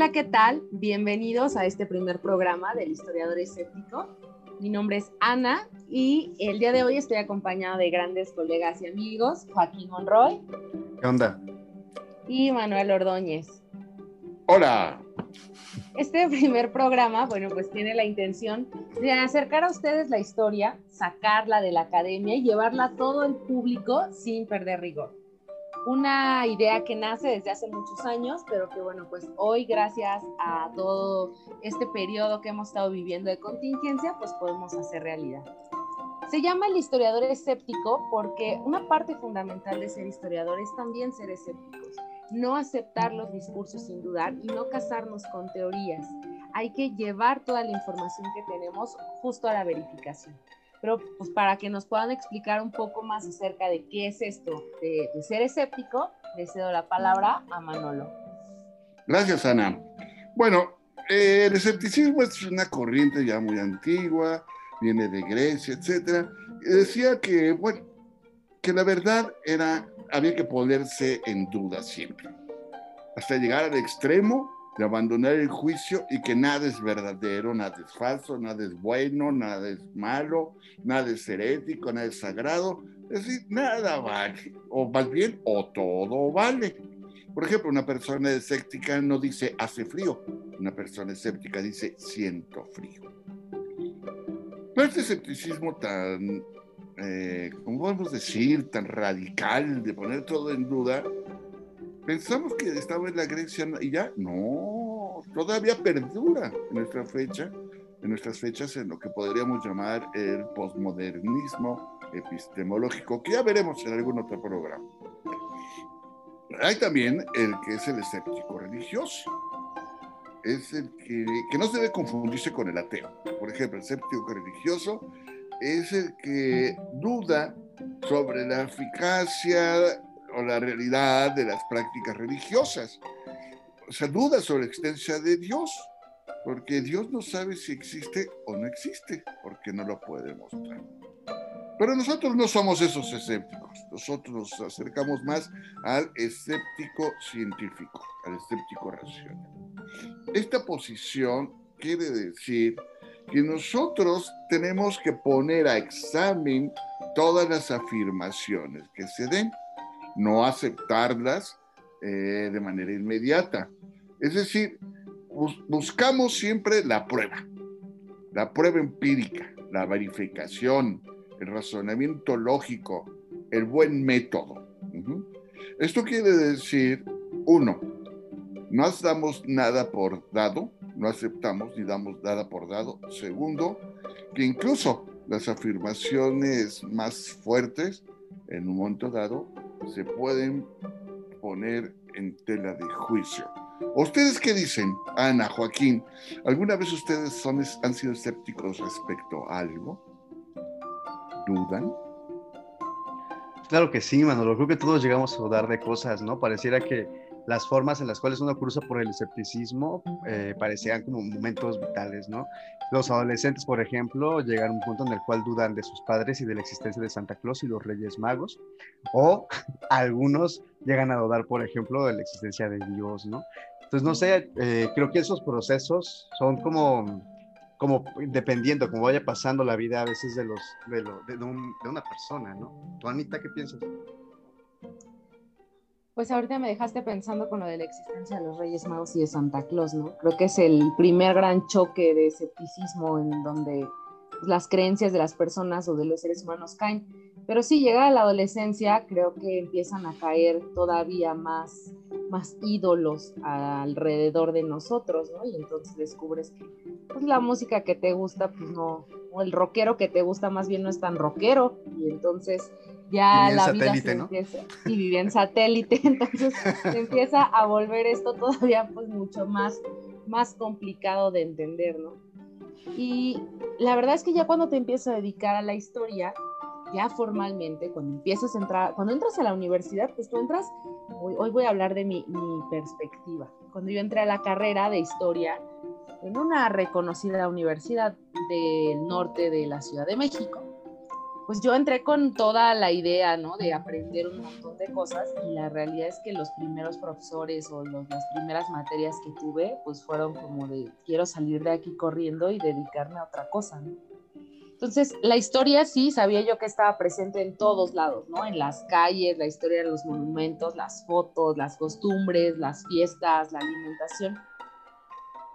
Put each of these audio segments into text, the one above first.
Hola, ¿qué tal? Bienvenidos a este primer programa del historiador escéptico. Mi nombre es Ana y el día de hoy estoy acompañado de grandes colegas y amigos, Joaquín Monroy. ¿Qué onda? Y Manuel Ordóñez. Hola. Este primer programa, bueno, pues tiene la intención de acercar a ustedes la historia, sacarla de la academia y llevarla a todo el público sin perder rigor una idea que nace desde hace muchos años, pero que bueno, pues hoy gracias a todo este periodo que hemos estado viviendo de contingencia, pues podemos hacer realidad. Se llama el historiador escéptico porque una parte fundamental de ser historiador es también ser escépticos, no aceptar los discursos sin dudar y no casarnos con teorías. Hay que llevar toda la información que tenemos justo a la verificación pero pues para que nos puedan explicar un poco más acerca de qué es esto de, ser escéptico, le cedo la palabra a Manolo. Gracias, Ana. Bueno, eh, el escepticismo es una corriente ya muy antigua, viene de Grecia, etcétera. Decía que, bueno, que la verdad era, había que ponerse en duda siempre, hasta llegar al extremo de abandonar el juicio y que nada es verdadero, nada es falso, nada es bueno, nada es malo, nada es herético, nada es sagrado. Es decir, nada vale, o más bien, o todo vale. Por ejemplo, una persona escéptica no dice hace frío, una persona escéptica dice siento frío. Pero este escepticismo tan, eh, ¿cómo podemos decir?, tan radical de poner todo en duda, pensamos que estaba en la Grecia y ya, no, todavía perdura en nuestra fecha, en nuestras fechas en lo que podríamos llamar el posmodernismo epistemológico, que ya veremos en algún otro programa. Hay también el que es el escéptico religioso. Es el que, que no se debe confundirse con el ateo. Por ejemplo, el escéptico religioso es el que duda sobre la eficacia o la realidad de las prácticas religiosas. O sea, duda sobre la existencia de Dios, porque Dios no sabe si existe o no existe, porque no lo puede mostrar. Pero nosotros no somos esos escépticos, nosotros nos acercamos más al escéptico científico, al escéptico racional. Esta posición quiere decir que nosotros tenemos que poner a examen todas las afirmaciones que se den no aceptarlas eh, de manera inmediata. Es decir, buscamos siempre la prueba, la prueba empírica, la verificación, el razonamiento lógico, el buen método. Esto quiere decir, uno, no damos nada por dado, no aceptamos ni damos nada por dado. Segundo, que incluso las afirmaciones más fuertes en un momento dado se pueden poner en tela de juicio. ¿Ustedes qué dicen, Ana, Joaquín? ¿Alguna vez ustedes son, han sido escépticos respecto a algo? ¿Dudan? Claro que sí, Manolo. Creo que todos llegamos a dudar de cosas, ¿no? Pareciera que las formas en las cuales uno cruza por el escepticismo eh, parecían como momentos vitales, ¿no? Los adolescentes, por ejemplo, llegan a un punto en el cual dudan de sus padres y de la existencia de Santa Claus y los Reyes Magos, o algunos llegan a dudar, por ejemplo, de la existencia de Dios, ¿no? Entonces, no sé, eh, creo que esos procesos son como, como dependiendo, como vaya pasando la vida a veces de, los, de, una persona, ¿no? ¿Tú, qué piensas? Pues ahorita me dejaste pensando con lo de la existencia de los Reyes Magos y de Santa Claus, ¿no? Creo que es el primer gran choque de escepticismo en donde las creencias de las personas o de los seres humanos caen. Pero sí, llega la adolescencia, creo que empiezan a caer todavía más, más ídolos alrededor de nosotros, ¿no? Y entonces descubres que pues, la música que te gusta, pues no, o el rockero que te gusta más bien no es tan rockero, y entonces ya la vida se empieza, y vivía en satélite, entonces se empieza a volver esto todavía pues mucho más, más complicado de entender, ¿no? Y la verdad es que ya cuando te empiezas a dedicar a la historia, ya formalmente, cuando empiezas a entrar, cuando entras a la universidad, pues tú entras, hoy, voy a hablar de mi, mi perspectiva. Cuando yo entré a la carrera de historia en una reconocida universidad del norte de la Ciudad de México, pues yo entré con toda la idea, ¿no? De aprender un montón de cosas y la realidad es que los primeros profesores o las primeras materias que tuve, pues fueron como de, quiero salir de aquí corriendo y dedicarme a otra cosa, ¿no? Entonces, la historia sí, sabía yo que estaba presente en todos lados, ¿no? En las calles, la historia de los monumentos, las fotos, las costumbres, las fiestas, la alimentación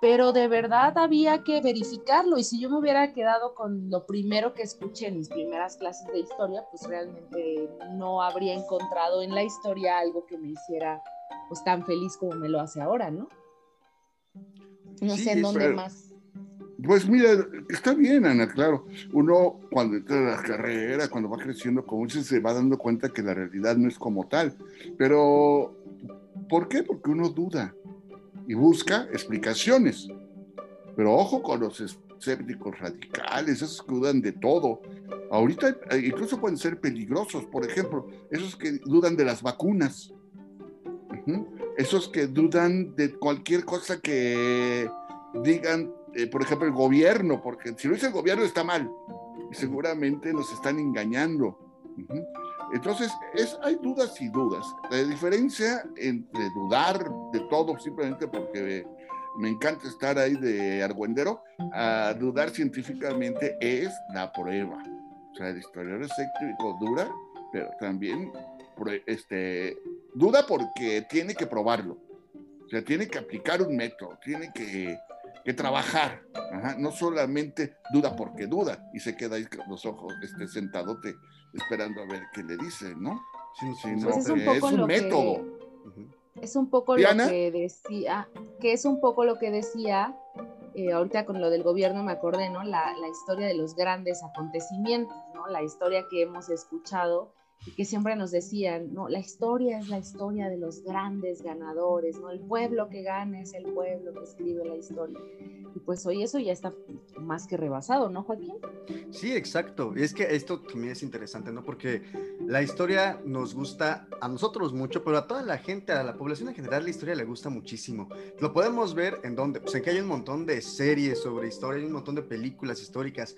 pero de verdad había que verificarlo y si yo me hubiera quedado con lo primero que escuché en mis primeras clases de historia, pues realmente no habría encontrado en la historia algo que me hiciera pues tan feliz como me lo hace ahora, ¿no? No sé en dónde más. Pues mira, está bien, Ana, claro. Uno cuando entra a la carrera, cuando va creciendo, como dices, se va dando cuenta que la realidad no es como tal. Pero, ¿por qué? Porque uno duda y busca explicaciones. Pero ojo con los escépticos radicales, esos que dudan de todo. Ahorita eh, incluso pueden ser peligrosos, por ejemplo, esos que dudan de las vacunas, esos que dudan de cualquier cosa que digan, eh, por ejemplo, el gobierno, porque si lo dice el gobierno está mal y seguramente nos están engañando. Entonces, es, hay dudas y dudas. La diferencia entre dudar de todo simplemente porque me encanta estar ahí de argüendero, a dudar científicamente es la prueba. O sea, el historiador escéptico dura, pero también este, duda porque tiene que probarlo. O sea, tiene que aplicar un método, tiene que, que trabajar. No solamente duda porque duda y se queda ahí con los ojos este, sentadote esperando a ver qué le dice, ¿no? pues es un, poco lo método. Que, es un poco lo que decía, que es un poco lo que decía, eh, ahorita con lo del gobierno me acordé, ¿no? La, la historia de los grandes acontecimientos, ¿no? La historia que hemos escuchado y que siempre nos decían, no, la historia es la historia de los grandes ganadores, ¿no? El pueblo que gana es el pueblo que escribe la historia. Y pues hoy eso ya está más que rebasado, ¿no, Joaquín? Sí, exacto. Y es que esto también es interesante, ¿no? Porque la historia nos gusta a nosotros mucho, pero a toda la gente, a la población en general, la historia le gusta muchísimo. Lo podemos ver en donde, pues en que hay un montón de series sobre historia, hay un montón de películas históricas,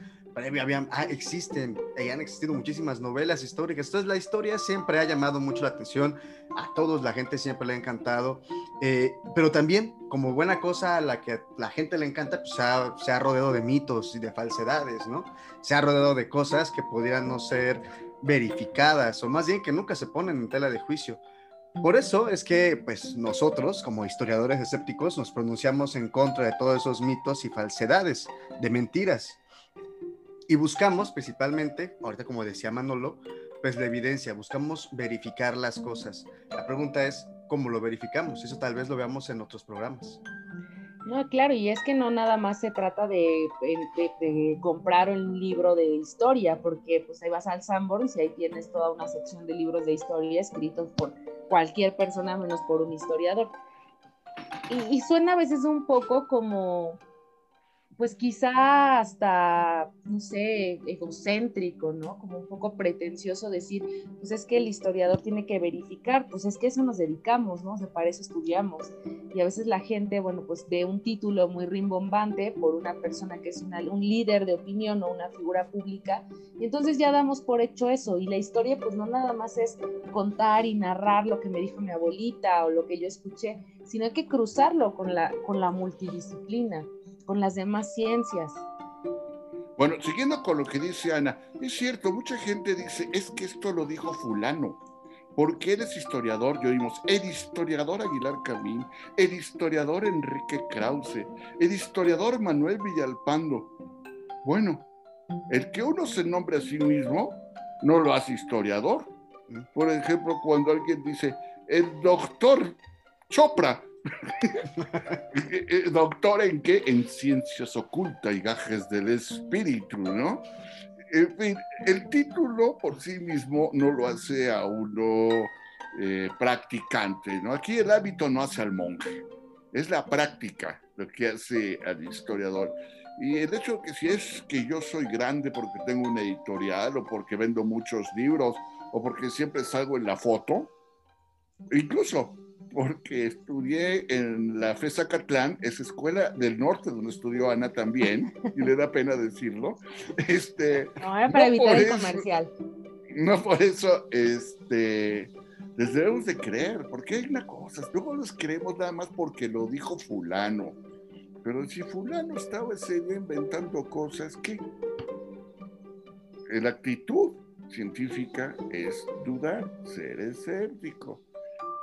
habían, ah, existen, y han existido muchísimas novelas históricas. Entonces la historia siempre ha llamado mucho la atención, a todos la gente siempre le ha encantado, eh, pero también como buena cosa a la que la gente le encanta, pues se ha rodeado de mitos y de falsedades, ¿no? Se ha rodeado de cosas que pudieran no ser verificadas o más bien que nunca se ponen en tela de juicio. Por eso es que pues nosotros como historiadores escépticos nos pronunciamos en contra de todos esos mitos y falsedades, de mentiras. Y buscamos principalmente, ahorita como decía Manolo, pues la evidencia, buscamos verificar las cosas. La pregunta es, ¿cómo lo verificamos? Eso tal vez lo veamos en otros programas. No, claro, y es que no nada más se trata de, comprar un libro de historia, porque pues ahí vas al Sanborns y ahí tienes toda una sección de libros de historia escritos por cualquier persona menos por un historiador. y suena a veces un poco como, pues quizá hasta, no sé, egocéntrico, ¿no? Como un poco pretencioso decir, pues es que el historiador tiene que verificar, pues es que eso nos dedicamos, ¿no? O sea, para eso estudiamos. Y a veces la gente, bueno, pues ve un título muy rimbombante por una persona que es un líder de opinión o una figura pública, y entonces ya damos por hecho eso. Y la historia, pues no nada más es contar y narrar lo que me dijo mi abuelita o lo que yo escuché, sino hay que cruzarlo con la, con la multidisciplina con las demás ciencias. Bueno, siguiendo con lo que dice Ana, es cierto, mucha gente dice, es que esto lo dijo fulano, porque eres historiador, yo oímos, el historiador Aguilar Camín, el historiador Enrique Krause, el historiador Manuel Villalpando. Bueno, el que uno se nombre a sí mismo no lo hace historiador. Por ejemplo, cuando alguien dice, el doctor Chopra, doctor en qué? En ciencias ocultas y gajes del espíritu, ¿no? En fin, el título por sí mismo no lo hace a uno eh, practicante, ¿no? Aquí el hábito no hace al monje, es la práctica lo que hace al historiador. Y el hecho que si es que yo soy grande porque tengo una editorial o porque vendo muchos libros o porque siempre salgo en la foto, incluso porque estudié en la FESA Catlán, esa escuela del norte donde estudió Ana también, y le da pena decirlo. Este, no, era para evitar el comercial. No por eso, este, les debemos de creer, porque hay una cosa, luego los creemos nada más porque lo dijo fulano, pero si fulano estaba ese día inventando cosas, ¿qué? La actitud científica es dudar, ser escéptico.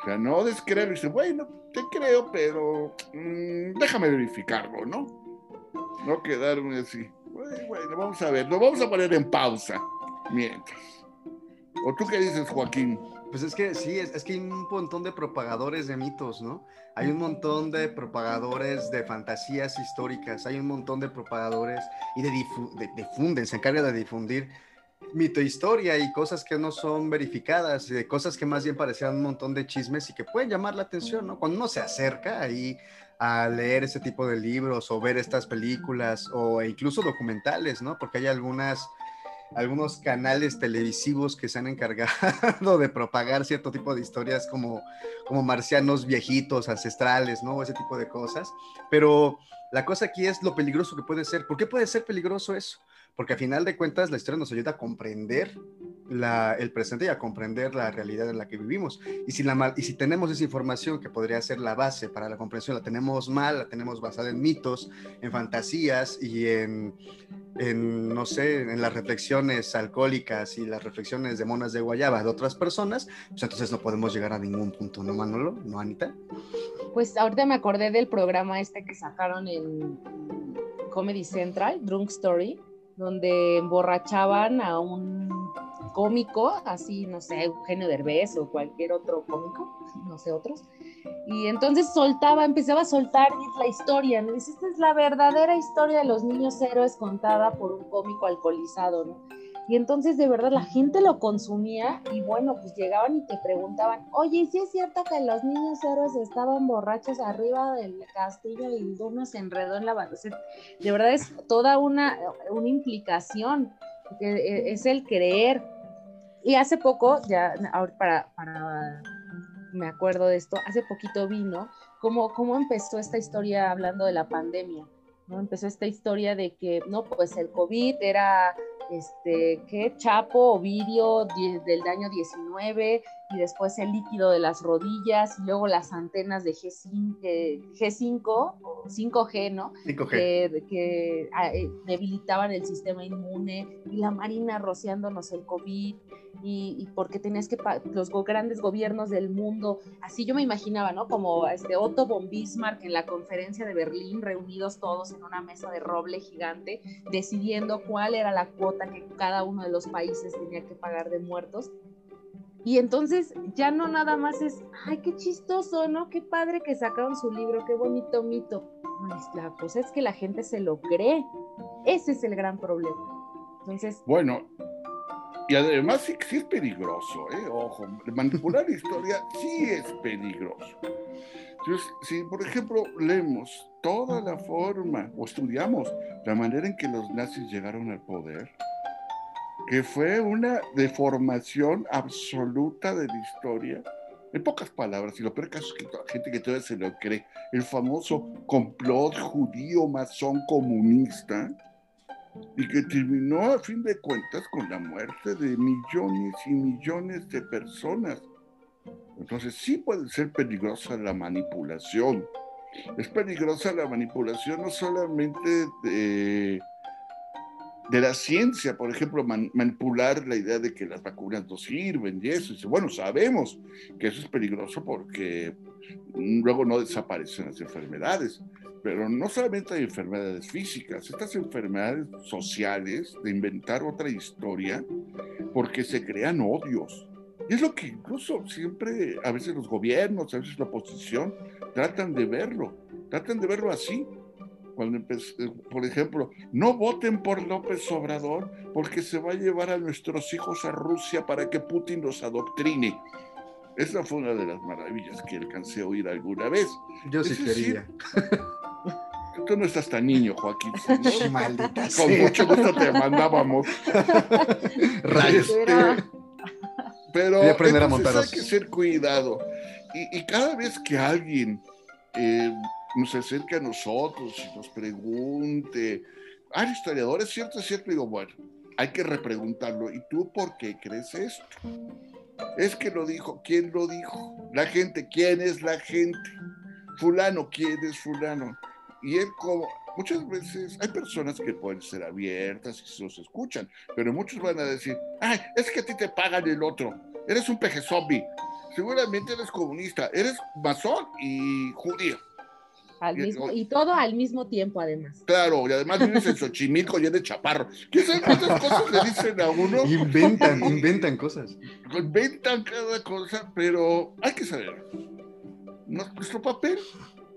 O sea, no descreerlo y dice, bueno, te creo, pero mm, déjame verificarlo, ¿no? No quedarme así. Bueno, bueno, vamos a ver, lo vamos a poner en pausa mientras. ¿O tú qué dices, Joaquín? Pues es que sí, es, que hay un montón de propagadores de mitos, ¿no? Hay un montón de propagadores de fantasías históricas, hay un montón de propagadores y de, de difunden, se encargan de difundir mito historia y cosas que no son verificadas, de cosas que más bien parecían un montón de chismes y que pueden llamar la atención, ¿no? Cuando uno se acerca ahí a leer ese tipo de libros o ver estas películas o incluso documentales, ¿no? Porque hay algunas algunos canales televisivos que se han encargado de propagar cierto tipo de historias como, como marcianos viejitos, ancestrales, ¿no? Ese tipo de cosas. Pero la cosa aquí es lo peligroso que puede ser. ¿Por qué puede ser peligroso eso? Porque a final de cuentas la historia nos ayuda a comprender el presente y a comprender la realidad en la que vivimos. Y si, la y si tenemos esa información que podría ser la base para la comprensión, la tenemos mal, la tenemos basada en mitos, en fantasías y en, en, no sé, en las reflexiones alcohólicas y las reflexiones de monas de guayaba de otras personas, pues entonces no podemos llegar a ningún punto, ¿no, Manolo? ¿No, Anita? Pues ahorita me acordé del programa este que sacaron en Comedy Central, Drunk Story donde emborrachaban a un cómico, así, no sé, Eugenio Derbez o cualquier otro cómico, no sé, otros. Y entonces soltaba, empezaba a soltar la historia, me dice, esta es la verdadera historia de los niños héroes contada por un cómico alcoholizado, ¿no? Y entonces de verdad la gente lo consumía y bueno, pues llegaban y te preguntaban, oye, ¿sí es cierto que los niños héroes estaban borrachos arriba del castillo y uno se enredó en la banda? de verdad es toda una, una implicación, que e, es el creer. Y hace poco, ya para, para, me acuerdo de esto, hace poquito vino, cómo, cómo empezó esta historia hablando de la pandemia. Empezó esta historia de que, no, pues el COVID era este, ¿qué? Chapo, Ovidio del año 19 y después el líquido de las rodillas y luego las antenas de G5, G5 o 5G, ¿no? 5G. Que, ah, eh, debilitaban el sistema inmune y la Marina rociándonos el COVID y, y porque tenías que, los grandes gobiernos del mundo, así yo me imaginaba, ¿no? Como este Otto von Bismarck en la conferencia de Berlín, reunidos todos en una mesa de roble gigante, decidiendo cuál era la cuota que cada uno de los países tenía que pagar de muertos y entonces ya no nada más es, ay, qué chistoso, ¿no? Qué padre que sacaron su libro, qué bonito mito. la cosa es que la gente se lo cree. Ese es el gran problema. Entonces. Bueno, y además sí, es peligroso, ¿eh? Ojo, manipular historia sí es peligroso. Entonces, si por ejemplo leemos toda la forma o estudiamos la manera en que los nazis llegaron al poder, que fue una deformación absoluta de la historia. En pocas palabras, y lo peor caso es que la gente que todavía se lo cree, el famoso complot judío masón comunista, y que terminó a fin de cuentas con la muerte de millones y millones de personas. Entonces sí puede ser peligrosa la manipulación. Es peligrosa la manipulación no solamente de de la ciencia, por ejemplo, manipular la idea de que las vacunas no sirven y eso. Y bueno, sabemos que eso es peligroso porque luego no desaparecen las enfermedades, pero no solamente hay enfermedades físicas, estas enfermedades sociales de inventar otra historia porque se crean odios. Y es lo que incluso siempre, a veces los gobiernos, a veces la oposición, tratan de verlo, tratan de verlo así cuando eh, por ejemplo, no voten por López Obrador porque se va a llevar a nuestros hijos a Rusia para que Putin los adoctrine. Esa fue una de las maravillas que alcancé a oír alguna vez. Yo sí quería. tú no estás tan niño, Joaquín. Maldita Con mucho gusto te mandábamos. Rayos. Este, pero hay que ser cuidado. Y, cada vez que alguien eh, nos acerca a nosotros y nos pregunte, ah, historiador, es cierto, es cierto, digo, bueno, hay que repreguntarlo. ¿Y tú por qué crees esto? Es que lo dijo, ¿quién lo dijo? La gente, ¿quién es la gente? Fulano, ¿quién es fulano? Y él como, muchas veces hay personas que pueden ser abiertas y se los escuchan, pero muchos van a decir, ay, es que a ti te pagan el otro, eres un peje zombie, seguramente eres comunista, eres masón y judío. Y, todo al mismo tiempo, además. Claro, y además vives en Xochimilco y de chaparro. ¿Qué saben cuántas cosas le dicen a uno? Inventan, inventan cosas. Inventan cada cosa, pero hay que saber. Nuestro papel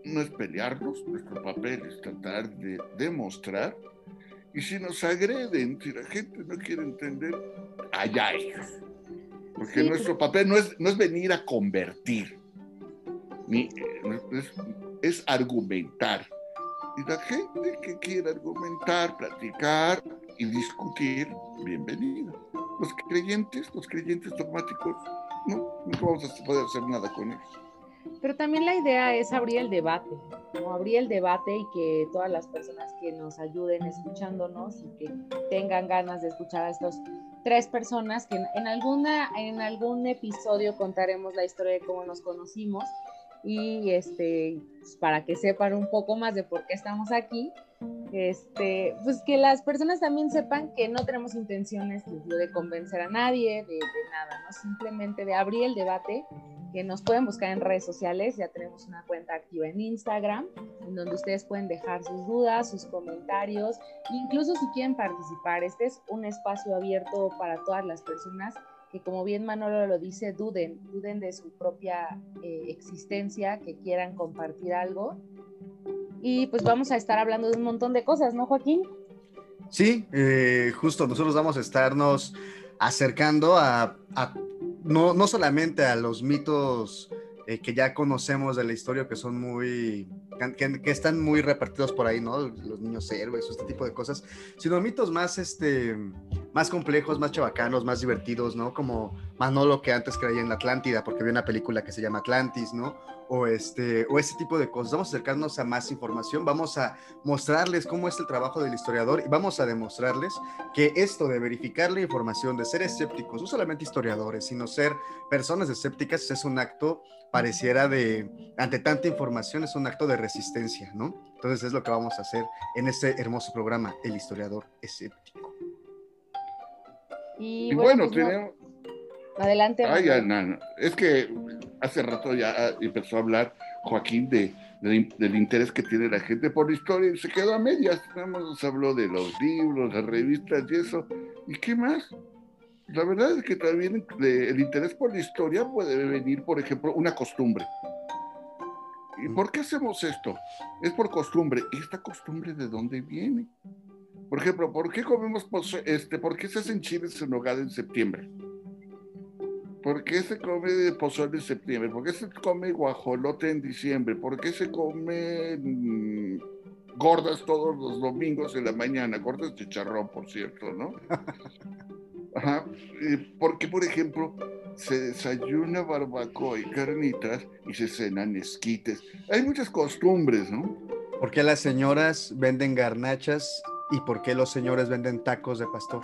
no es pelearnos, nuestro papel es tratar de demostrar. Y si nos agreden, si la gente no quiere entender, allá ellos. Porque nuestro papel no es, no es venir a convertir, ni, es, es argumentar. Y la gente que quiere argumentar, platicar y discutir, bienvenida. Los creyentes, los creyentes dogmáticos, no, no vamos a poder hacer nada con ellos. Pero también la idea es abrir el debate, ¿no? abrir el debate y que todas las personas que nos ayuden escuchándonos y que tengan ganas de escuchar a estos tres personas que en, alguna, en algún episodio contaremos la historia de cómo nos conocimos y este, pues, para que sepan un poco más de por qué estamos aquí, este, pues que las personas también sepan que no tenemos intenciones de, convencer a nadie, de, nada, ¿no? Simplemente de abrir el debate que nos pueden buscar en redes sociales. Ya tenemos una cuenta activa en Instagram, en donde ustedes pueden dejar sus dudas, sus comentarios, incluso si quieren participar. Este es un espacio abierto para todas las personas que, como bien Manolo lo dice, duden, duden de su propia eh, existencia, que quieran compartir algo. Y pues vamos a estar hablando de un montón de cosas, ¿no, Joaquín? Sí, eh, justo nosotros vamos a estarnos acercando a, a no, no solamente a los mitos eh, que ya conocemos de la historia, que son muy, que, están muy repartidos por ahí, ¿no? Los niños héroes, este tipo de cosas, sino mitos más, este, más complejos, más chavacanos, más divertidos, ¿no? Como Manolo que antes creía en la Atlántida porque vio una película que se llama Atlantis, ¿no? o este, o este tipo de cosas. Vamos a acercarnos a más información, vamos a mostrarles cómo es el trabajo del historiador y vamos a demostrarles que esto de verificar la información, de ser escépticos, no solamente historiadores, sino ser personas escépticas, es un acto, pareciera de, ante tanta información, es un acto de resistencia, ¿no? Entonces es lo que vamos a hacer en este hermoso programa, El historiador escéptico. Y, bueno, pues tenemos... Adelante. Es que hace rato ya empezó a hablar Joaquín de, del interés que tiene la gente por la historia y se quedó a medias. Nada más nos habló de los libros, las revistas y eso. ¿Y qué más? La verdad es que también el interés por la historia puede venir, por ejemplo, una costumbre. ¿Y por qué hacemos esto? Es por costumbre. ¿Y esta costumbre de dónde viene? Por ejemplo, ¿por qué comemos, este, por qué se hacen chiles en nogada en septiembre? ¿Por qué se come pozole en septiembre? ¿Por qué se come guajolote en diciembre? ¿Por qué se come gordas todos los domingos en la mañana? Gordas de charrón, por cierto, ¿no? Ajá. Porque, por ejemplo, se desayuna barbacoa y carnitas y se cenan esquites. Hay muchas costumbres, ¿no? ¿Por qué las señoras venden garnachas y por qué los señores venden tacos de pastor?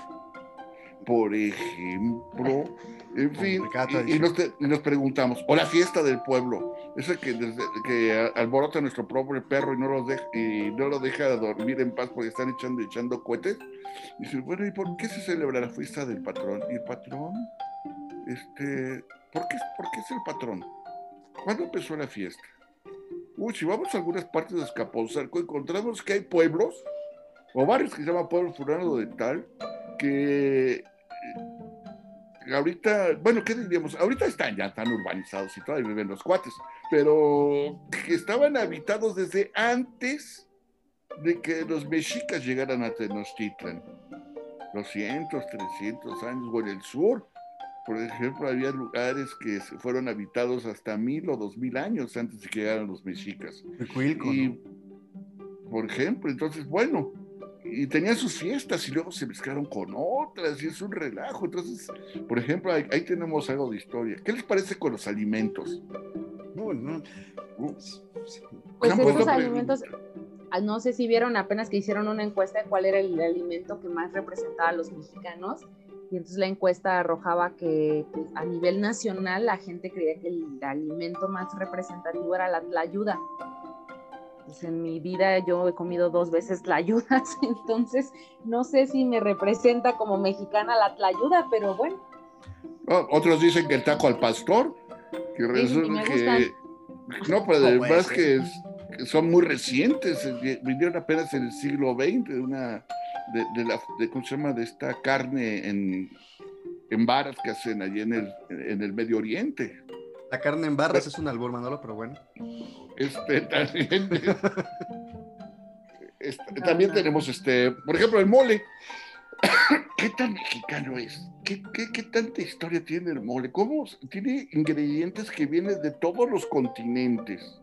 por ejemplo, en fin, y, nos, preguntamos, o la fiesta del pueblo, ese que, que alborota nuestro propio perro y no, lo deja, y no lo deja dormir en paz porque están echando, echando cohetes, y dice, bueno, ¿y por qué se celebra la fiesta del patrón? ¿Y el patrón? Este, ¿por qué, ¿por qué es el patrón? ¿Cuándo empezó la fiesta? Uy, si vamos a algunas partes de Escaponzalco, encontramos que hay pueblos, o varios que se llaman pueblos fulanos de tal, que ahorita, bueno, ¿qué diríamos? Ahorita están ya tan urbanizados y todavía viven los cuates, pero que estaban habitados desde antes de que los mexicas llegaran a Tenochtitlan. 200, 300 años, o en el sur, por ejemplo, había lugares que fueron habitados hasta mil o dos mil años antes de que llegaran los mexicas. y, por ejemplo, entonces, bueno, y tenían sus fiestas y luego se mezclaron con otras y es un relajo. Entonces, por ejemplo, ahí, tenemos algo de historia. ¿Qué les parece con los alimentos? no, no. Pues estos alimentos, ah, no sé si vieron apenas que hicieron una encuesta de cuál era el alimento que más representaba a los mexicanos. Y entonces la encuesta arrojaba que pues, a nivel nacional la gente creía que el alimento más representativo era la, ayuda. Pues en mi vida yo he comido dos veces tlayudas, entonces no sé si me representa como mexicana la tlayuda, pero bueno. otros dicen que el taco al pastor, que resulta que no, pero además que, son muy recientes, eh, vinieron apenas en el siglo XX, de una, de, la, de, ¿cómo se llama? De esta carne en, en varas que hacen allí en el, en el Medio Oriente. La carne en barras es un albur, Manolo, pero bueno. Este, también, este, también tenemos, este, por ejemplo, el mole. ¿Qué tan mexicano es? ¿Qué, qué, tanta historia tiene el mole? ¿Cómo tiene ingredientes que vienen de todos los continentes?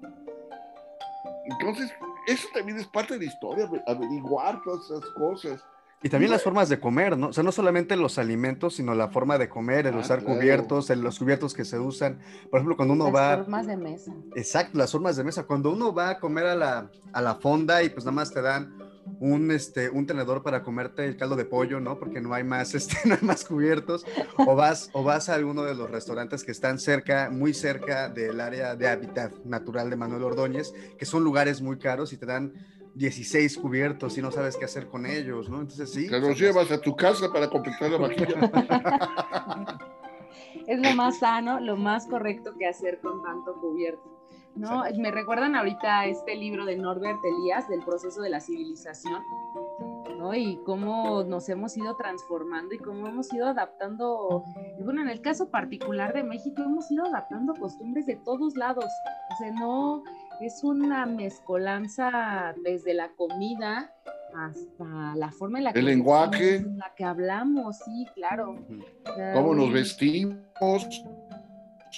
Entonces, eso también es parte de la historia, averiguar todas esas cosas. Y también las formas de comer, ¿no? O sea, no solamente los alimentos, sino la forma de comer, el ah, usar cubiertos, los cubiertos que se usan. Por ejemplo, cuando uno va... Las formas de mesa. Exacto, las formas de mesa. Cuando uno va a comer a la, a la fonda y pues nada más te dan un, este, un tenedor para comerte el caldo de pollo, ¿no? Porque no hay más, este, no hay más cubiertos. O vas, o vas a alguno de los restaurantes que están cerca, muy cerca del área de hábitat natural de Manuel Ordóñez, que son lugares muy caros y te dan 16 cubiertos y no sabes qué hacer con ellos, ¿no? Entonces sí. Te los llevas a tu casa para completar la vajilla. es lo más sano, lo más correcto que hacer con tanto cubierto. ¿no? Me recuerdan ahorita este libro de Norbert Elías, del proceso de la civilización, ¿no? Y cómo nos hemos ido transformando y cómo hemos ido adaptando, y bueno, en el caso particular de México, hemos ido adaptando costumbres de todos lados, o sea, no, es una mezcolanza desde la comida hasta la forma en la que... El lenguaje. En la que hablamos, sí, claro. Cómo nos vestimos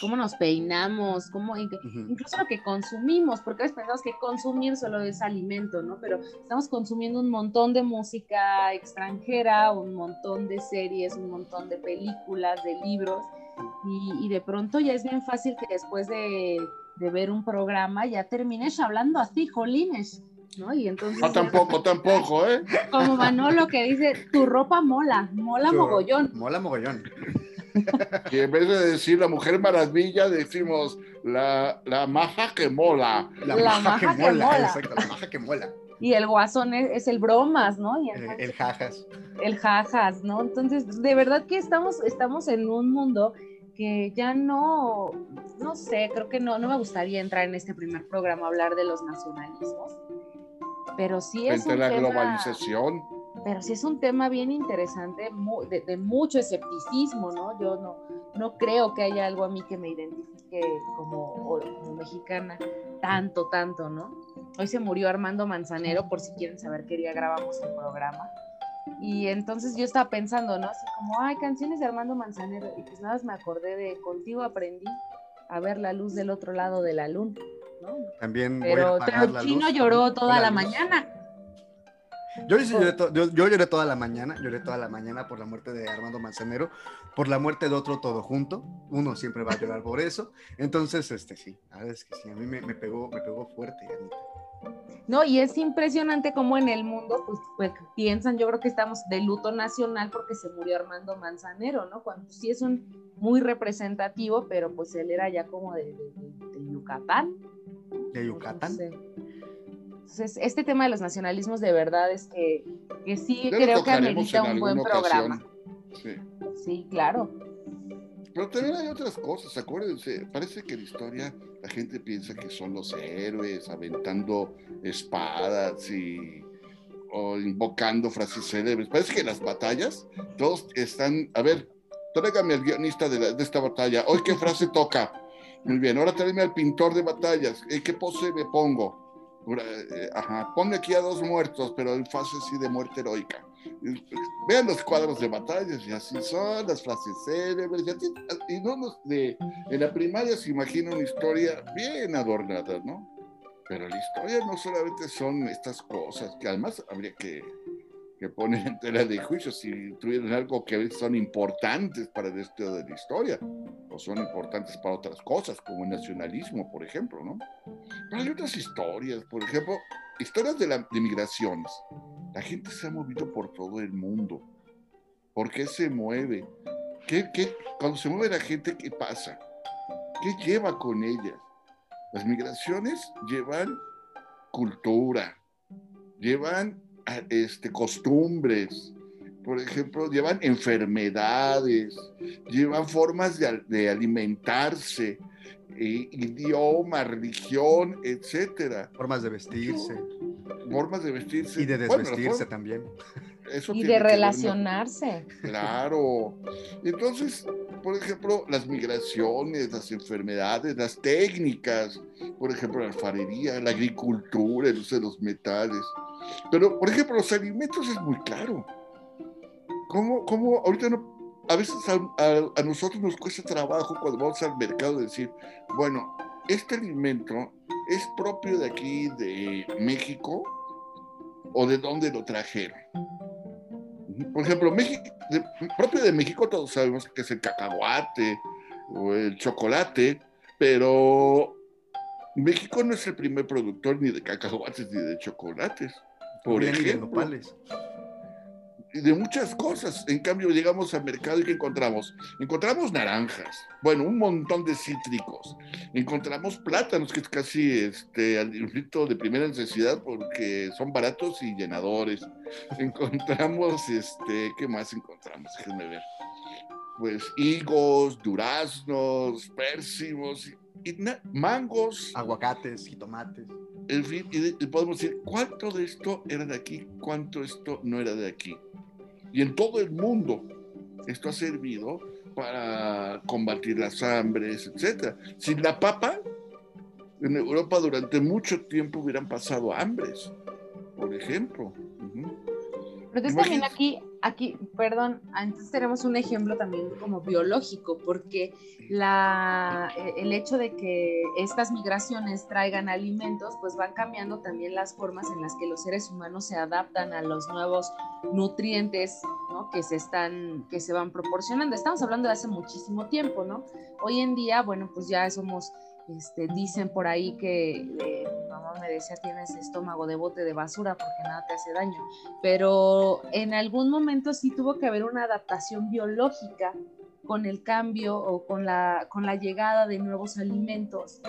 cómo nos peinamos, cómo, incluso lo que consumimos, porque a veces pensamos que consumir solo es alimento, ¿no? Pero estamos consumiendo un montón de música extranjera, un montón de series, un montón de películas, de libros, y, de pronto ya es bien fácil que después de, ver un programa ya termines hablando así, jolines. ¿no? Y entonces. No, tampoco, tampoco, ¿eh? Como Manolo que dice, tu ropa mola, mola mogollón. Mola mogollón. Y en vez de decir la mujer maravilla, decimos la, la maja que mola. La, maja, que, mola, exacto, la maja que mola. Y el guasón es, el bromas, ¿no? Y el, jajas. El jajas, ¿no? Entonces, de verdad que estamos, estamos en un mundo que ya no, no sé, creo que no, no me gustaría entrar en este primer programa a hablar de los nacionalismos, pero sí es Frente un la globalización pero sí es un tema bien interesante, de, mucho escepticismo, ¿no? Yo no, no creo que haya algo a mí que me identifique como, mexicana tanto, tanto, ¿no? Hoy se murió Armando Manzanero, por si quieren saber qué día grabamos el programa. Y entonces yo estaba pensando, ¿no? Así como, ay, canciones de Armando Manzanero. Y pues nada más me acordé de Contigo aprendí a ver la luz del otro lado de la luna, ¿no? También. Pero, pero Chino lloró toda la mañana. Yo, lloré yo, lloré toda la mañana, lloré toda la mañana por la muerte de Armando Manzanero, por la muerte de otro todo junto. Uno siempre va a llorar por eso. Entonces, este sí, a ver, es que sí, a mí me, pegó, me pegó fuerte. No, y es impresionante cómo en el mundo pues, pues, piensan, yo creo que estamos de luto nacional porque se murió Armando Manzanero, ¿no? Cuando sí es un muy representativo, pero pues él era ya como de, Yucatán. De Yucatán. Entonces, este tema de los nacionalismos de verdad es que, que sí creo que amerita un buen programa. Sí. sí, claro. Pero también hay otras cosas, acuérdense, parece que la historia la gente piensa que son los héroes aventando espadas y o invocando frases célebres. Parece que las batallas todos están, a ver, tráigame al guionista de, de esta batalla, hoy qué frase toca. Muy bien, ahora tráeme al pintor de batallas, ¿qué pose me pongo? Eh, ajá, ponme aquí a dos muertos, pero en fase así de muerte heroica. Vean los cuadros de batallas y así son, las frases célebres. Y, no de, en la primaria se imagina una historia bien adornada, ¿no? Pero la historia no solamente son estas cosas, que además habría que, que poner en tela de juicio si tuvieran algo que son importantes para el estudio de la historia. o son importantes para otras cosas, como el nacionalismo, por ejemplo, ¿no? Pero hay otras historias, por ejemplo, historias de, la, de migraciones. La gente se ha movido por todo el mundo. ¿Por qué se mueve? ¿Qué, qué, cuando se mueve la gente, ¿qué pasa? ¿Qué lleva con ellas? Las migraciones llevan cultura, llevan este, costumbres, por ejemplo, llevan enfermedades, llevan formas de, alimentarse, eh, idioma, religión, etcétera. Formas de vestirse. Formas de vestirse. Y de desvestirse también. y de relacionarse. Claro. Entonces, por ejemplo, las migraciones, las enfermedades, las técnicas, por ejemplo, la alfarería, la agricultura, el uso de los metales. Pero, por ejemplo, los alimentos es muy claro. ¿Cómo, cómo ahorita no, a veces a, nosotros nos cuesta trabajo cuando vamos al mercado decir, bueno, este alimento es propio de aquí, de México, o de dónde lo trajeron? Por ejemplo, México, propio de México todos sabemos que es el cacahuate o el chocolate, pero México no es el primer productor ni de cacahuates ni de chocolates. Por ejemplo, de muchas cosas. En cambio, llegamos al mercado y ¿qué encontramos? Encontramos naranjas, bueno, un montón de cítricos. Encontramos plátanos, que es casi este, alimento de primera necesidad porque son baratos y llenadores. Encontramos, este, ¿qué más encontramos? Déjenme ver. Pues higos, duraznos, pérsimos, y, mangos. Aguacates, y tomates. En fin, y podemos decir, ¿cuánto de esto era de aquí? ¿Cuánto esto no era de aquí? Y en todo el mundo esto ha servido para combatir las hambres, etc. Sin la papa, en Europa durante mucho tiempo hubieran pasado hambres, por ejemplo. Pero entonces también aquí, aquí, perdón, entonces tenemos un ejemplo también como biológico, porque la, e, el hecho de que estas migraciones traigan alimentos, pues van cambiando también las formas en las que los seres humanos se adaptan a los nuevos nutrientes ¿no? que se están, que se van proporcionando. Estamos hablando de hace muchísimo tiempo, ¿no? Hoy en día, bueno, pues ya somos este, dicen por ahí que eh, mamá me decía tienes estómago de bote de basura porque nada te hace daño, pero en algún momento sí tuvo que haber una adaptación biológica con el cambio o con la, con la llegada de nuevos alimentos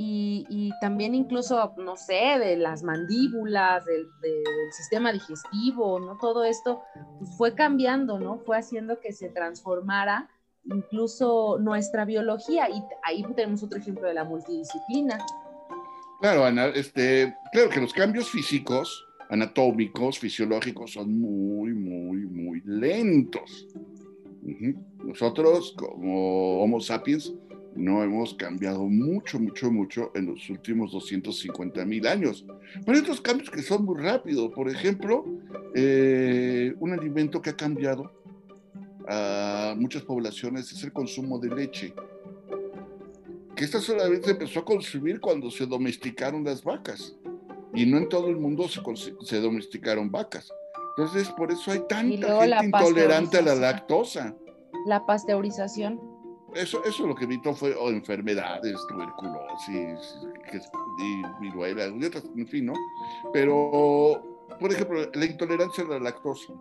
y, también incluso, no sé, de las mandíbulas, del, del, sistema digestivo, ¿no? Todo esto pues, fue cambiando, ¿no? Fue haciendo que se transformara incluso nuestra biología. Y ahí tenemos otro ejemplo de la multidisciplina. Claro, Ana, este, claro que los cambios físicos, anatómicos, fisiológicos son muy, muy, muy lentos. Nosotros, como Homo sapiens, no hemos cambiado mucho, mucho, mucho en los últimos 250 mil años. Pero hay otros cambios que son muy rápidos. Por ejemplo, eh, un alimento que ha cambiado a muchas poblaciones es el consumo de leche. Que esta solamente empezó a consumir cuando se domesticaron las vacas. Y no en todo el mundo se, domesticaron vacas. Entonces, por eso hay tanta gente intolerante a la lactosa. La pasteurización. Eso, eso lo que evitó fue enfermedades, tuberculosis, y viruelas, y otras, en fin, ¿no? Pero, por ejemplo, la intolerancia a la lactosa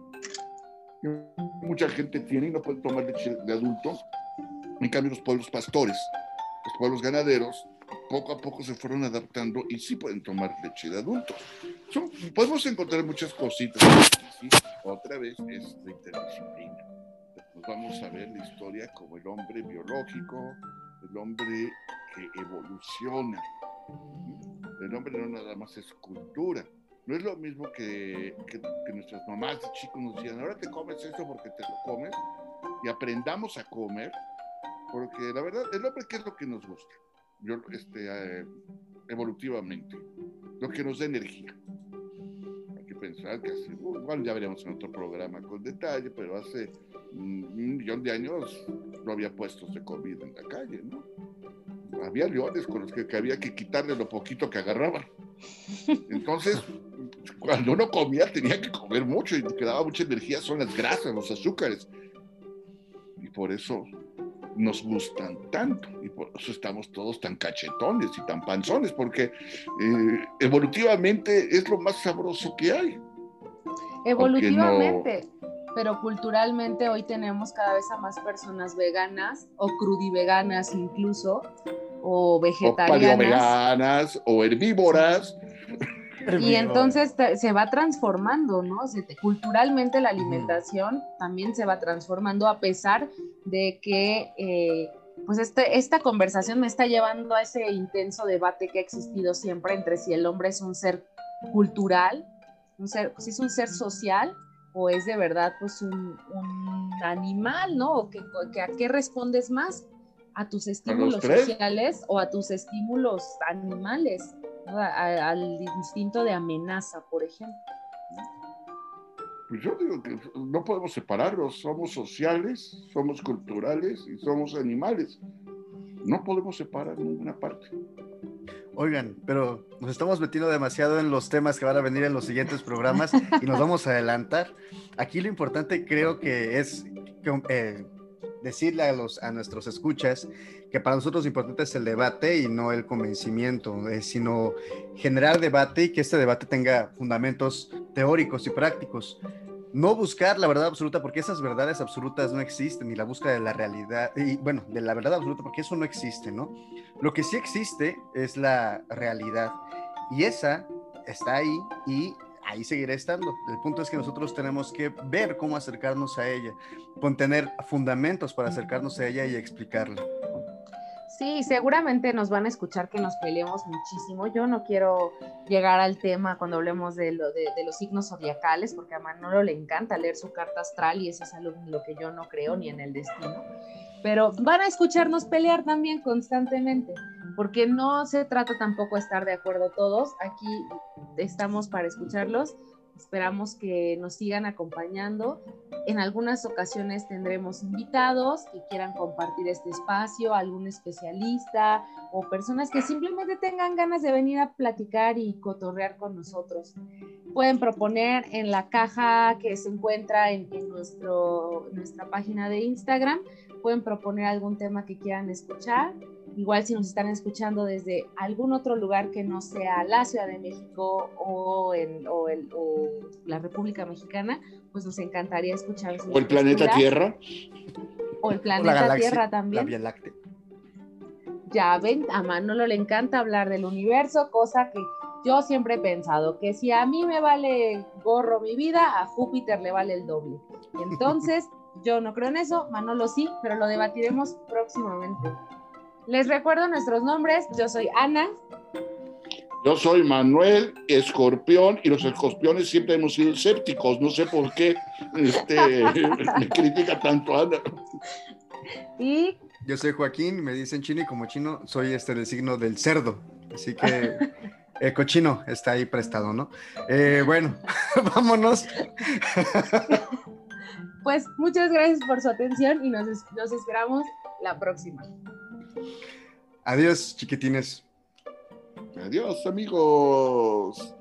mucha gente tiene y no puede tomar leche de adulto. En cambio, los pueblos pastores, los pueblos ganaderos, poco a poco se fueron adaptando y sí pueden tomar leche de adulto. podemos encontrar muchas cositas. otra vez es la interdisciplina. Nos vamos a ver la historia como el hombre biológico, el hombre que evoluciona. El hombre no nada más es cultura, no es lo mismo que, nuestras mamás de chicos nos decían, ahora te comes esto porque te lo comes y aprendamos a comer, porque la verdad, el hombre, ¿qué es lo que nos gusta? este, eh, evolutivamente, lo que nos da energía. Hay que pensar que así, igual ya veremos en otro programa con detalle, pero hace un millón de años no había puestos de comida en la calle, ¿no? Había leones con los que había que quitarle lo poquito que agarraban. Entonces, cuando uno comía tenía que comer mucho y que daba mucha energía son las grasas, los azúcares. Y por eso nos gustan tanto y por eso estamos todos tan cachetones y tan panzones, porque eh, evolutivamente es lo más sabroso que hay. Evolutivamente, pero culturalmente hoy tenemos cada vez a más personas veganas o crudiveganas incluso, o vegetarianas. O o herbívoras. Y entonces se va transformando, ¿no? culturalmente la alimentación también se va transformando a pesar de que, eh, pues este, esta conversación me está llevando a ese intenso debate que ha existido siempre entre si el hombre es un ser cultural, un ser, si es un ser social o es de verdad pues un, animal, ¿no? O que, a qué respondes más, a tus estímulos sociales o a tus estímulos animales al instinto de amenaza, por ejemplo. Pues yo digo que no podemos separarlos, somos sociales, somos culturales y somos animales. No podemos separar ninguna parte. Oigan, pero nos estamos metiendo demasiado en los temas que van a venir en los siguientes programas y nos vamos a adelantar. Aquí lo importante creo que es eh, decirle a, los, a nuestros escuchas que para nosotros lo importante es el debate y no el convencimiento, eh, sino generar debate y que este debate tenga fundamentos teóricos y prácticos. No buscar la verdad absoluta porque esas verdades absolutas no existen, ni la búsqueda de la realidad, y bueno, de la verdad absoluta porque eso no existe, ¿no? Lo que sí existe es la realidad y esa está ahí y ahí seguirá estando. El punto es que nosotros tenemos que ver cómo acercarnos a ella, con tener fundamentos para acercarnos a ella y explicarla. Sí, seguramente nos van a escuchar que nos peleemos muchísimo. Yo no quiero llegar al tema cuando hablemos de, lo, de, los signos zodiacales, porque a Manolo le encanta leer su carta astral y eso es algo en lo que yo no creo ni en el destino. Pero van a escucharnos pelear también constantemente, porque no se trata tampoco de estar de acuerdo todos. Aquí estamos para escucharlos Esperamos que nos sigan acompañando. En algunas ocasiones tendremos invitados que quieran compartir este espacio, algún especialista o personas que simplemente tengan ganas de venir a platicar y cotorrear con nosotros. Pueden proponer en la caja que se encuentra en, nuestro, nuestra página de Instagram, pueden proponer algún tema que quieran escuchar Igual si nos están escuchando desde algún otro lugar que no sea la Ciudad de México o, en, el, la República Mexicana, pues nos encantaría escuchar. O el planeta Tierra. O el planeta Tierra también. La Vía Láctea. Ya ven, a Manolo le encanta hablar del universo, cosa que yo siempre he pensado que si a mí me vale gorro mi vida, a Júpiter le vale el doble. Entonces, yo no creo en eso, Manolo sí, pero lo debatiremos próximamente. Les recuerdo nuestros nombres. Yo soy Ana. Yo soy Manuel Escorpión y los escorpiones siempre hemos sido escépticos. No sé por qué este, me critica tanto Ana. Y yo soy Joaquín, me dicen chino y como chino soy este del signo del cerdo. Así que el cochino está ahí prestado, ¿no? Eh, bueno, vámonos. Pues muchas gracias por su atención y nos, nos esperamos la próxima. Adiós, chiquitines. Adiós, amigos.